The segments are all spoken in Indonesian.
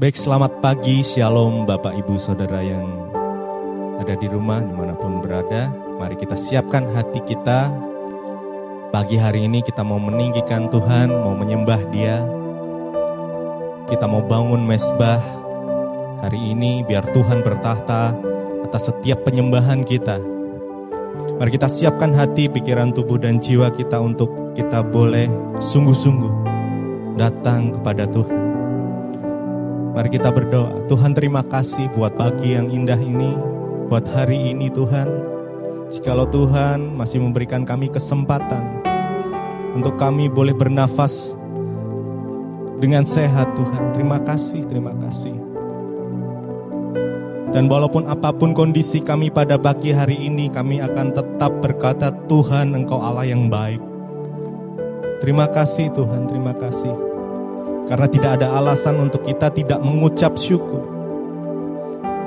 Baik, selamat pagi, shalom Bapak Ibu Saudara yang ada di rumah di mana pun berada. Mari kita siapkan hati kita. Pagi hari ini kita mau meninggikan Tuhan, mau menyembah dia. Kita mau bangun mesbah hari ini biar Tuhan bertahta atas setiap penyembahan kita. Mari kita siapkan hati, pikiran, tubuh, dan jiwa kita untuk kita boleh sungguh-sungguh datang kepada Tuhan. Mari kita berdoa. Tuhan terima kasih buat pagi yang indah ini, buat hari ini Tuhan. Jikalau Tuhan masih memberikan kami kesempatan untuk kami boleh bernafas dengan sehat Tuhan. Terima kasih, terima kasih. Dan walaupun apa pun kondisi kami pada pagi hari ini, kami akan tetap berkata Tuhan Engkau Allah yang baik. Terima kasih Tuhan, terima kasih. Karena tidak ada alasan untuk kita tidak mengucap syukur.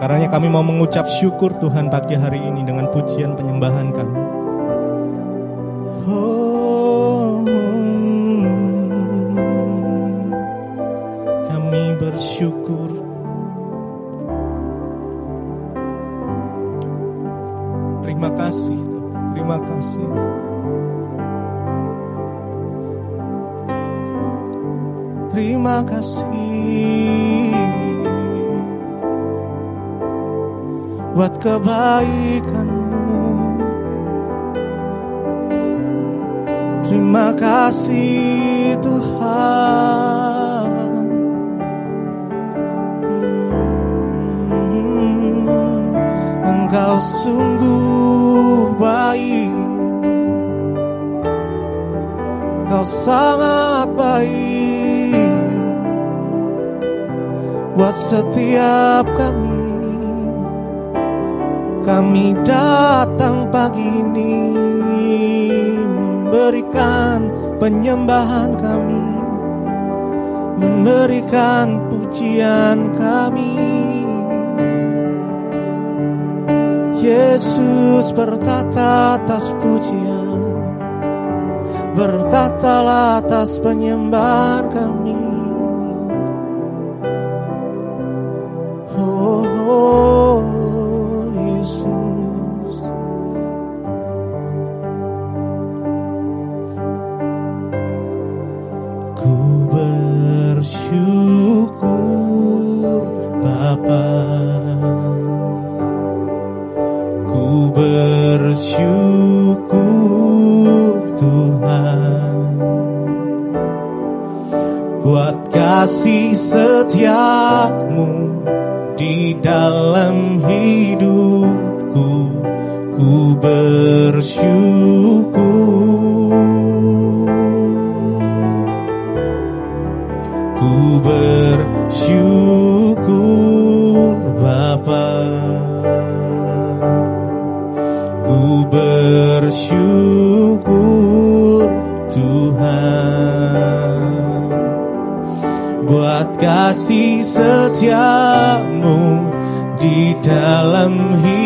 Karena kami mau mengucap syukur Tuhan pagi hari ini dengan pujian penyembahan kami. Oh, kami bersyukur. Terima kasih, terima kasih. Terima kasih buat kebaikanmu. Terima kasih Tuhan. Hmm, engkau sungguh baik. Engkau sangat baik buat setiap kami. Kami datang pagi ini memberikan penyembahan kami, memberikan pujian kami. Yesus bertata atas pujian, bertata atas penyembahan kami. Ku kasih setiamu di dalam hidup.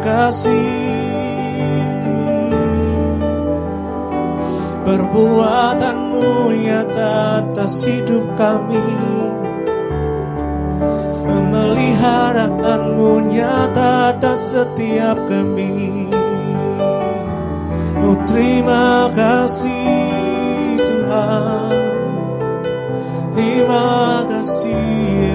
kasih. Perbuatanmu nyata atas hidup kami. Pemeliharaanmu nyata atas setiap kami. Oh terima kasih Tuhan. Terima kasih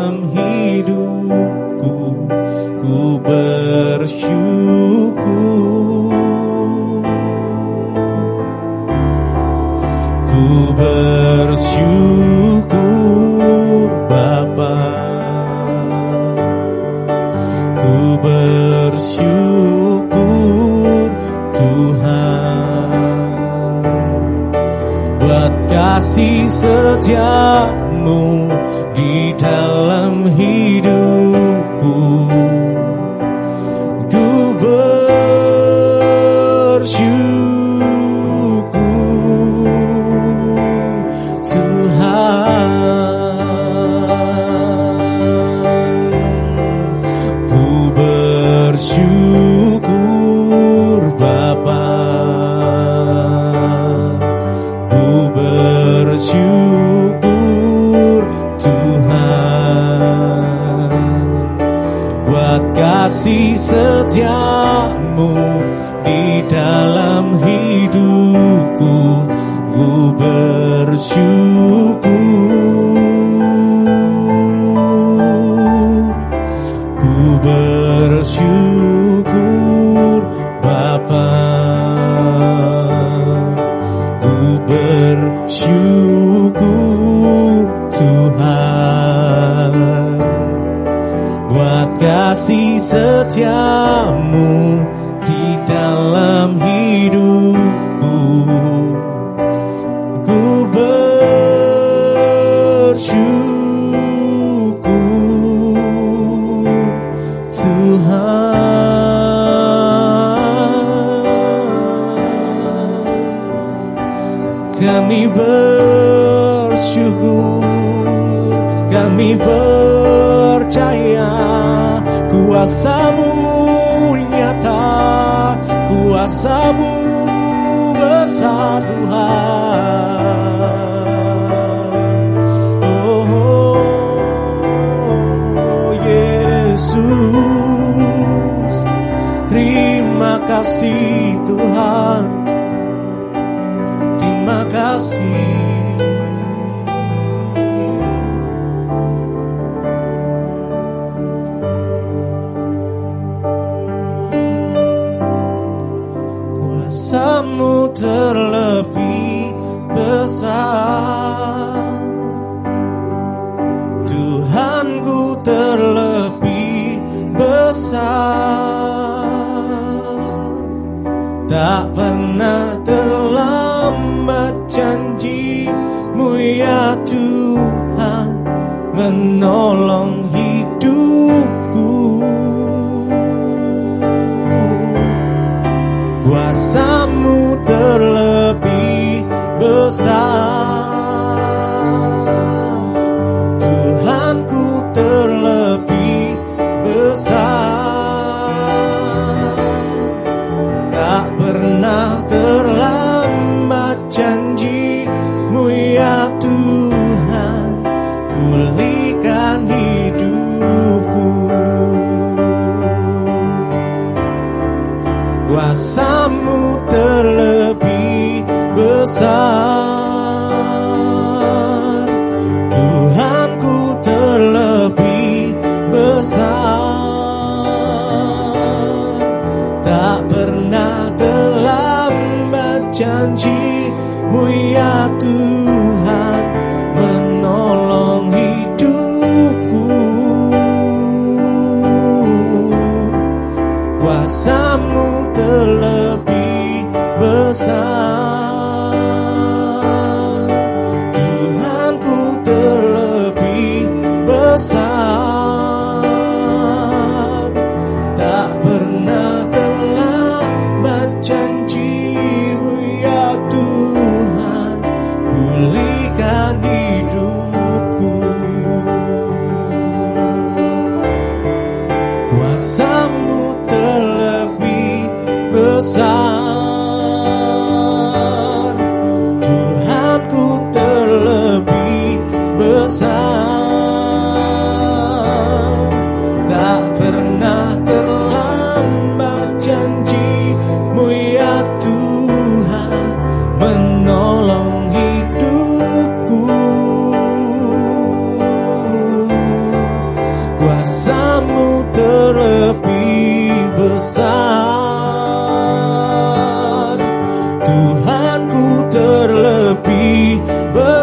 Giữa.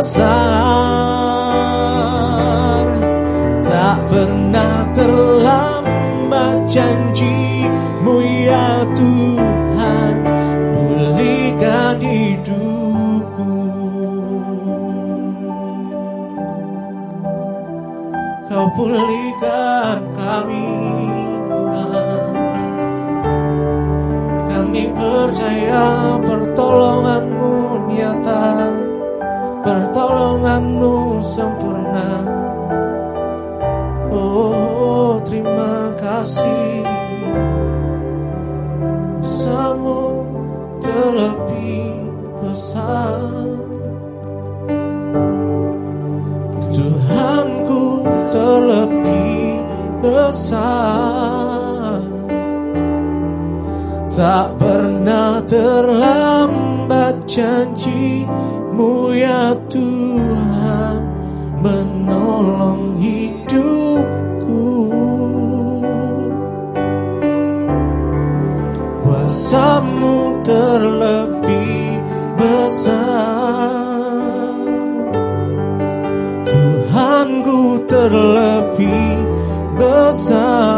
Besar. Tak pernah terlambat janjimu ya Tuhan Pulihkan hidupku. Kau pulihkan kami Tuhan. Kami percaya Pertolonganmu sempurna. Oh terima kasih. Samu terlebih besar Tuhanku terlebih besar Tak pernah terlambat janjimu ya Tuhan Menolong hidupku. Kuasamu terlebih besar. Tuhanku terlebih besar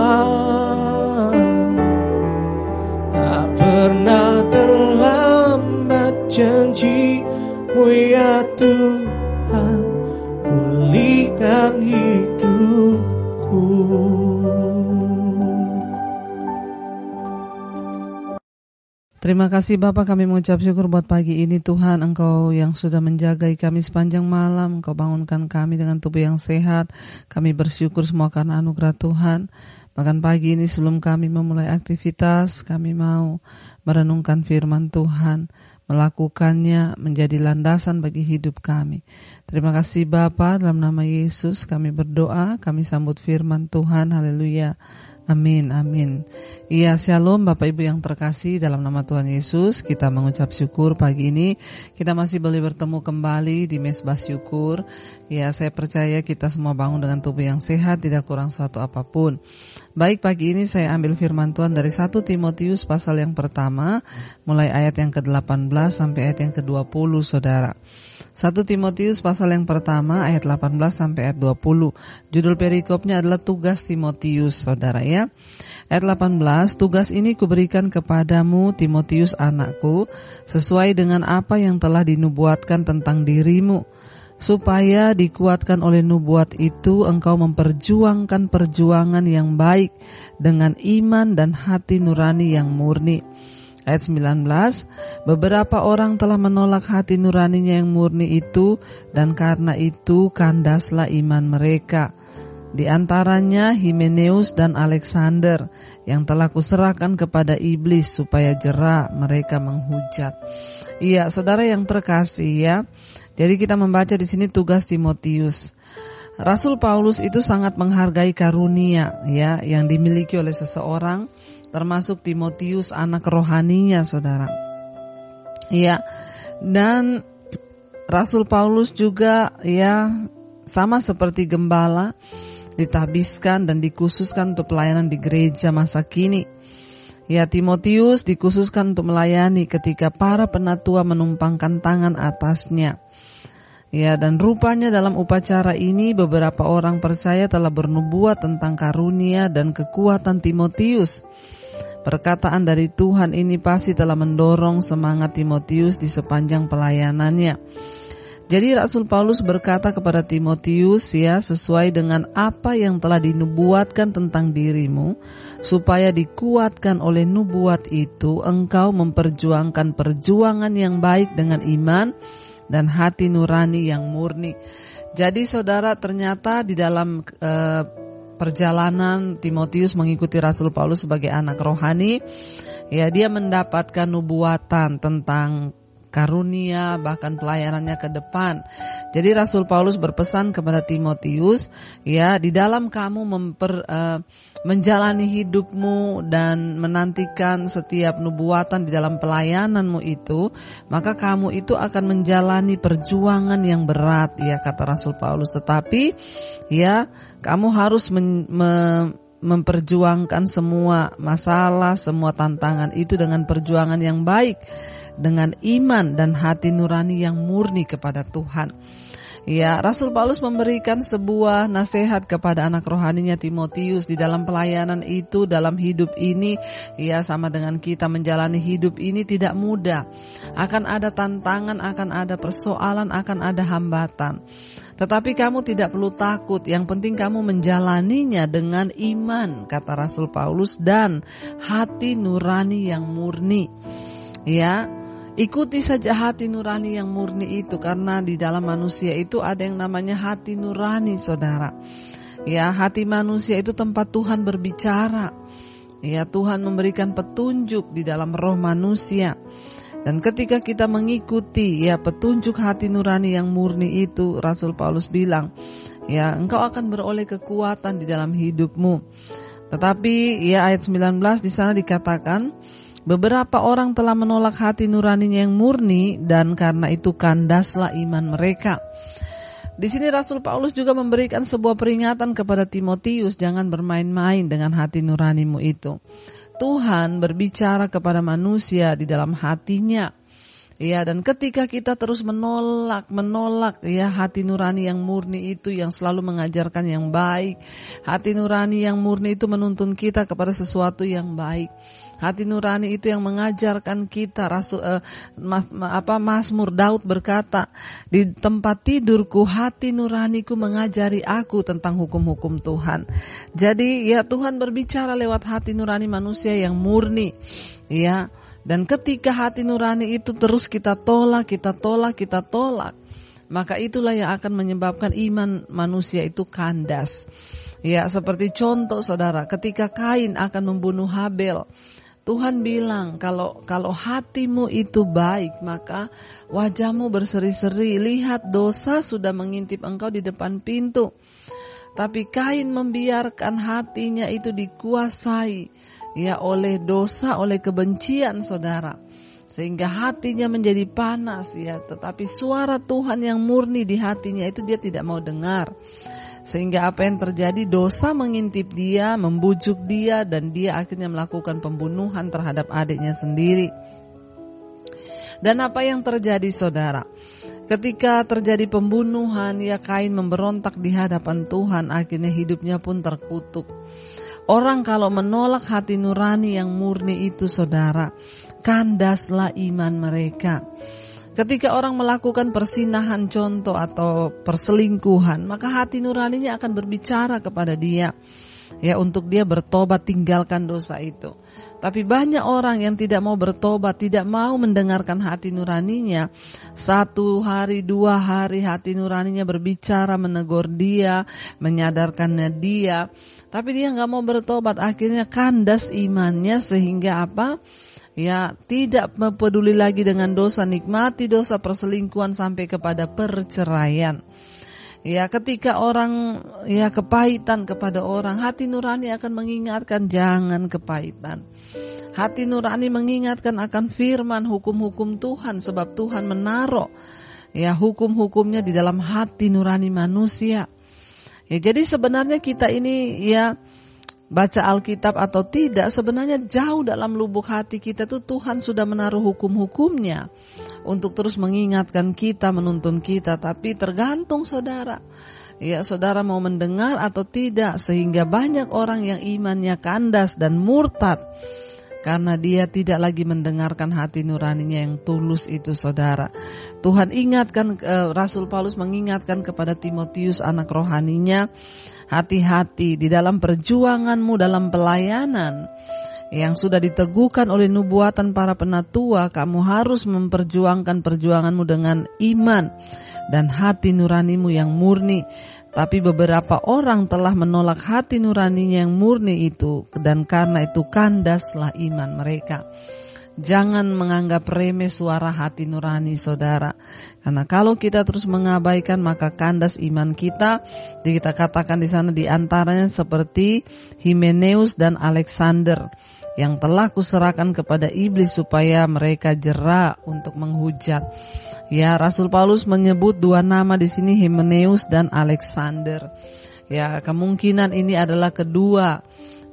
Terima kasih Bapak. Kami mengucap syukur buat pagi ini. Tuhan Engkau yang sudah menjagai kami sepanjang malam. Engkau bangunkan kami dengan tubuh yang sehat. Kami bersyukur semua karena anugerah Tuhan. Bahkan pagi ini sebelum kami memulai aktivitas Kami mau merenungkan firman Tuhan Melakukannya menjadi landasan bagi hidup kami. Terima kasih Bapa dalam nama Yesus kami berdoa Kami sambut firman Tuhan. Haleluya Amin, amin. Iya, shalom Bapak Ibu yang terkasih dalam nama Tuhan Yesus. Kita mengucap syukur pagi ini. Kita masih boleh bertemu kembali di Mesbah Syukur. Ya, saya percaya kita semua bangun dengan tubuh yang sehat, tidak kurang suatu apa pun. Baik, pagi ini saya ambil firman Tuhan dari 1 Timotius pasal yang pertama, mulai ayat yang ke-18 sampai ayat yang ke-20, Saudara. 1 Timotius pasal yang pertama ayat 18 sampai ayat 20. Judul perikopnya adalah tugas Timotius, Saudara ya. Ayat 18, tugas ini kuberikan kepadamu Timotius anakku sesuai dengan apa yang telah dinubuatkan tentang dirimu supaya dikuatkan oleh nubuat itu engkau memperjuangkan perjuangan yang baik dengan iman dan hati nurani yang murni. Ayat 19, beberapa orang telah menolak hati nuraninya yang murni itu dan karena itu kandaslah iman mereka. Di antaranya Himeneus dan Alexander yang telah kuserahkan kepada iblis supaya jerak mereka menghujat. Iya, saudara yang terkasih ya. Jadi kita membaca di sini tugas Timotius. Rasul Paulus itu sangat menghargai karunia ya yang dimiliki oleh seseorang termasuk Timotius anak rohaninya saudara. Iya. Dan Rasul Paulus juga ya sama seperti gembala ditabiskan dan dikhususkan untuk pelayanan di gereja masa kini. Ya Timotius dikhususkan untuk melayani ketika para penatua menumpangkan tangan atasnya. Ya, dan rupanya dalam upacara ini beberapa orang percaya telah bernubuat tentang karunia dan kekuatan Timotius. Perkataan dari Tuhan ini pasti telah mendorong semangat Timotius di sepanjang pelayanannya. Jadi Rasul Paulus berkata kepada Timotius ya sesuai dengan apa yang telah dinubuatkan tentang dirimu supaya dikuatkan oleh nubuat itu engkau memperjuangkan perjuangan yang baik dengan iman dan hati nurani yang murni. Jadi saudara ternyata di dalam uh, perjalanan Timotius mengikuti Rasul Paulus sebagai anak rohani ya dia mendapatkan nubuatan tentang karunia, bahkan pelayanannya ke depan. Jadi Rasul Paulus berpesan kepada Timotius, ya di dalam kamu memper, uh, menjalani hidupmu dan menantikan setiap nubuatan di dalam pelayananmu itu, maka kamu itu akan menjalani perjuangan yang berat, ya kata Rasul Paulus. Tetapi, ya kamu harus men, me, memperjuangkan semua masalah, semua tantangan itu dengan perjuangan yang baik dengan iman dan hati nurani yang murni kepada Tuhan. Ya, Rasul Paulus memberikan sebuah nasihat kepada anak rohaninya Timotius di dalam pelayanan itu dalam hidup ini ya sama dengan kita menjalani hidup ini tidak mudah. Akan ada tantangan, akan ada persoalan, akan ada hambatan. Tetapi kamu tidak perlu takut, yang penting kamu menjalaninya dengan iman, kata Rasul Paulus dan hati nurani yang murni. Ya, Ikuti saja hati nurani yang murni itu karena di dalam manusia itu ada yang namanya hati nurani saudara. Ya hati manusia itu tempat Tuhan berbicara. Ya Tuhan memberikan petunjuk di dalam roh manusia. Dan ketika kita mengikuti ya petunjuk hati nurani yang murni itu Rasul Paulus bilang ya engkau akan beroleh kekuatan di dalam hidupmu. Tetapi ya ayat 19 di sana dikatakan Beberapa orang telah menolak hati nuraninya yang murni dan karena itu kandaslah iman mereka. Di sini Rasul Paulus juga memberikan sebuah peringatan kepada Timotius, jangan bermain-main dengan hati nuranimu itu. Tuhan berbicara kepada manusia di dalam hatinya. Ya, dan ketika kita terus menolak, menolak ya hati nurani yang murni itu yang selalu mengajarkan yang baik. Hati nurani yang murni itu menuntun kita kepada sesuatu yang baik. Hati nurani itu yang mengajarkan kita Rasul uh, mas, apa Mazmur Daud berkata, di tempat tidurku hati nuraniku mengajari aku tentang hukum-hukum Tuhan. Jadi ya Tuhan berbicara lewat hati nurani manusia yang murni. Ya, dan ketika hati nurani itu terus kita tolak, kita tolak, kita tolak, maka itulah yang akan menyebabkan iman manusia itu kandas. Ya, seperti contoh saudara, ketika Kain akan membunuh Habel, Tuhan bilang kalau kalau hatimu itu baik maka wajahmu berseri-seri lihat dosa sudah mengintip engkau di depan pintu. Tapi Kain membiarkan hatinya itu dikuasai ya oleh dosa oleh kebencian saudara sehingga hatinya menjadi panas ya tetapi suara Tuhan yang murni di hatinya itu dia tidak mau dengar. Sehingga apa yang terjadi dosa mengintip dia, membujuk dia dan dia akhirnya melakukan pembunuhan terhadap adiknya sendiri. Dan apa yang terjadi saudara? Ketika terjadi pembunuhan, ya Kain memberontak di hadapan Tuhan, akhirnya hidupnya pun terkutuk. Orang kalau menolak hati nurani yang murni itu saudara, kandaslah iman mereka. Ketika orang melakukan persinahan contoh atau perselingkuhan, maka hati nuraninya akan berbicara kepada dia ya untuk dia bertobat tinggalkan dosa itu. Tapi banyak orang yang tidak mau bertobat, tidak mau mendengarkan hati nuraninya. Satu hari, dua hari hati nuraninya berbicara, menegur dia, menyadarkannya dia. Tapi dia nggak mau bertobat, akhirnya kandas imannya sehingga apa? Ya tidak peduli lagi dengan dosa, nikmati dosa perselingkuhan sampai kepada perceraian. Ya, ketika orang ya kepahitan kepada orang, hati nurani akan mengingatkan jangan kepahitan. Hati nurani mengingatkan akan firman hukum-hukum Tuhan sebab Tuhan menaruh ya hukum-hukumnya di dalam hati nurani manusia. Ya, jadi sebenarnya kita ini ya baca Alkitab atau tidak sebenarnya jauh dalam lubuk hati kita tuh Tuhan sudah menaruh hukum-hukumnya untuk terus mengingatkan kita, menuntun kita, tapi tergantung saudara. Ya, saudara mau mendengar atau tidak sehingga banyak orang yang imannya kandas dan murtad karena dia tidak lagi mendengarkan hati nuraninya yang tulus itu saudara. Tuhan ingatkan eh, Rasul Paulus mengingatkan kepada Timotius anak rohaninya Hati-hati di dalam perjuanganmu dalam pelayanan yang sudah diteguhkan oleh nubuatan para penatua, kamu harus memperjuangkan perjuanganmu dengan iman dan hati nuranimu yang murni. Tapi beberapa orang telah menolak hati nuraninya yang murni itu dan karena itu kandaslah iman mereka. Jangan menganggap remeh suara hati nurani saudara. Karena kalau kita terus mengabaikan maka kandas iman kita. Kita katakan di sana di antaranya seperti Himeneus dan Alexander yang telah kuserahkan kepada iblis supaya mereka jera untuk menghujat. Ya, Rasul Paulus menyebut dua nama di sini Himeneus dan Alexander. Ya, kemungkinan ini adalah kedua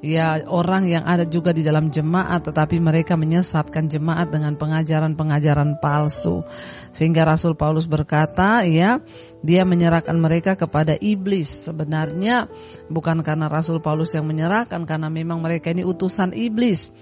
ya orang yang ada juga di dalam jemaat tetapi mereka menyesatkan jemaat dengan pengajaran-pengajaran palsu. Sehingga Rasul Paulus berkata, ya, dia menyerahkan mereka kepada iblis. Sebenarnya bukan karena Rasul Paulus yang menyerahkan karena memang mereka ini utusan iblis.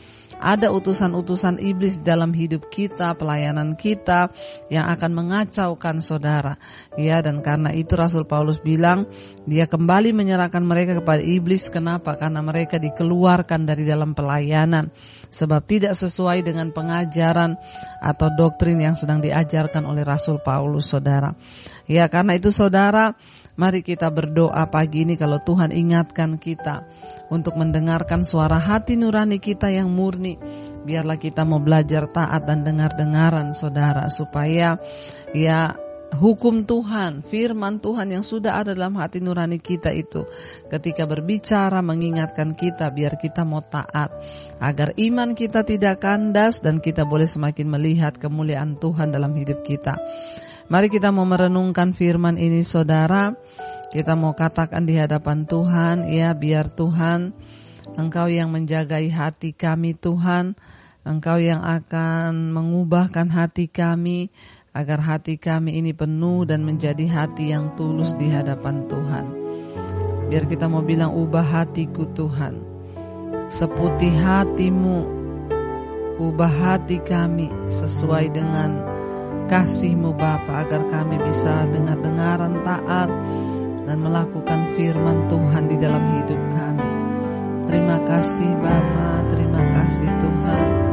Ada utusan-utusan iblis dalam hidup kita, pelayanan kita yang akan mengacaukan saudara. Ya, dan karena itu Rasul Paulus bilang dia kembali menyerahkan mereka kepada iblis. Kenapa? Karena mereka dikeluarkan dari dalam pelayanan sebab tidak sesuai dengan pengajaran atau doktrin yang sedang diajarkan oleh Rasul Paulus, saudara. Ya, karena itu saudara, mari kita berdoa pagi ini kalau Tuhan ingatkan kita untuk mendengarkan suara hati nurani kita yang murni. Biarlah kita mau belajar taat dan dengar-dengaran saudara supaya ya hukum Tuhan, firman Tuhan yang sudah ada dalam hati nurani kita itu ketika berbicara mengingatkan kita biar kita mau taat agar iman kita tidak kandas dan kita boleh semakin melihat kemuliaan Tuhan dalam hidup kita. Mari kita mau merenungkan firman ini saudara. Kita mau katakan di hadapan Tuhan, ya biar Tuhan, Engkau yang menjagai hati kami Tuhan, Engkau yang akan mengubahkan hati kami, agar hati kami ini penuh dan menjadi hati yang tulus di hadapan Tuhan. Biar kita mau bilang ubah hatiku Tuhan, seputih hatimu, ubah hati kami sesuai dengan kasihmu Bapa agar kami bisa dengar-dengaran taat, dan melakukan firman Tuhan di dalam hidup kami. Terima kasih Bapa, terima kasih Tuhan.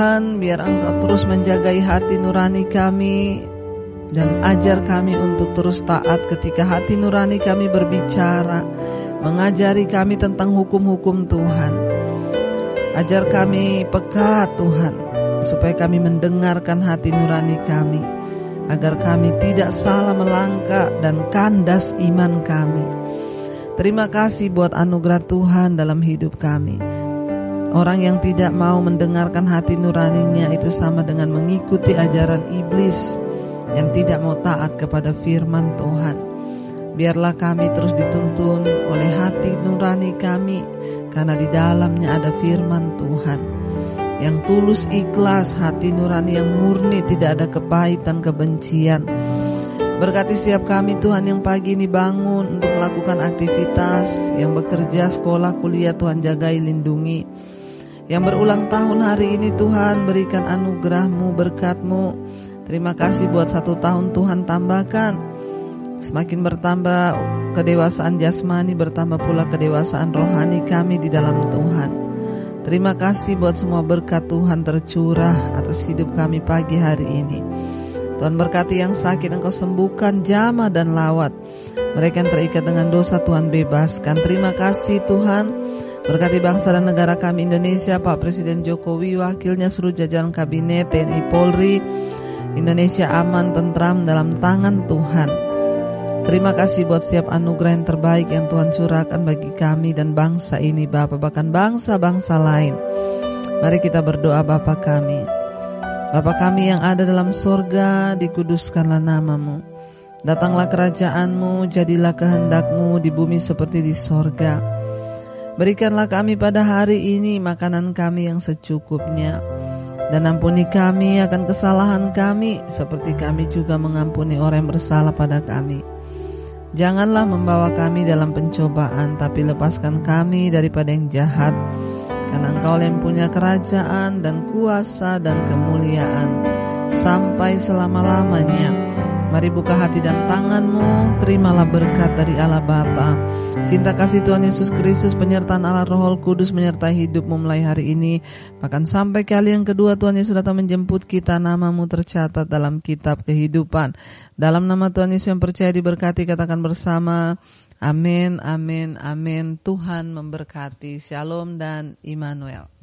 Tuhan, biar Engkau terus menjagai hati nurani kami dan ajar kami untuk terus taat ketika hati nurani kami berbicara, mengajari kami tentang hukum-hukum Tuhan. Ajar kami peka Tuhan, supaya kami mendengarkan hati nurani kami, agar kami tidak salah melangkah dan kandas iman kami. Terima kasih buat anugerah Tuhan dalam hidup kami. Orang yang tidak mau mendengarkan hati nuraninya itu sama dengan mengikuti ajaran iblis yang tidak mau taat kepada firman Tuhan. Biarlah kami terus dituntun oleh hati nurani kami karena di dalamnya ada firman Tuhan. Yang tulus ikhlas, hati nurani yang murni tidak ada kepahitan kebencian. Berkati setiap kami Tuhan yang pagi ini bangun untuk melakukan aktivitas, yang bekerja, sekolah, kuliah Tuhan jagai, lindungi. Yang berulang tahun hari ini Tuhan berikan anugerahmu, berkatmu. Terima kasih buat satu tahun Tuhan tambahkan. Semakin bertambah kedewasaan jasmani, bertambah pula kedewasaan rohani kami di dalam Tuhan. Terima kasih buat semua berkat Tuhan tercurah atas hidup kami pagi hari ini. Tuhan berkati yang sakit engkau sembuhkan jama dan lawat. Mereka yang terikat dengan dosa Tuhan bebaskan. Terima kasih Tuhan. Berkati bangsa dan negara kami Indonesia, Pak Presiden Jokowi, wakilnya seluruh jajaran kabinet TNI Polri, Indonesia aman, tentram dalam tangan Tuhan. Terima kasih buat setiap anugerah yang terbaik yang Tuhan curahkan bagi kami dan bangsa ini Bapak, bahkan bangsa-bangsa lain. Mari kita berdoa Bapak kami. Bapa kami yang ada dalam sorga, dikuduskanlah namamu. Datanglah kerajaanmu, jadilah kehendakmu di bumi seperti di sorga. Berikanlah kami pada hari ini makanan kami yang secukupnya. Dan ampuni kami akan kesalahan kami, seperti kami juga mengampuni orang yang bersalah pada kami. Janganlah membawa kami dalam pencobaan, tapi lepaskan kami daripada yang jahat karena engkau yang punya kerajaan dan kuasa dan kemuliaan sampai selama-lamanya. Mari buka hati dan tanganmu, terimalah berkat dari Allah Bapa. Cinta kasih Tuhan Yesus Kristus, penyertaan Allah Roh Kudus menyertai hidupmu mulai hari ini. Bahkan sampai kali yang kedua Tuhan Yesus datang menjemput kita, namamu tercatat dalam kitab kehidupan. Dalam nama Tuhan Yesus yang percaya diberkati, katakan bersama, Amin, amin, amin. Tuhan memberkati. Shalom dan Immanuel.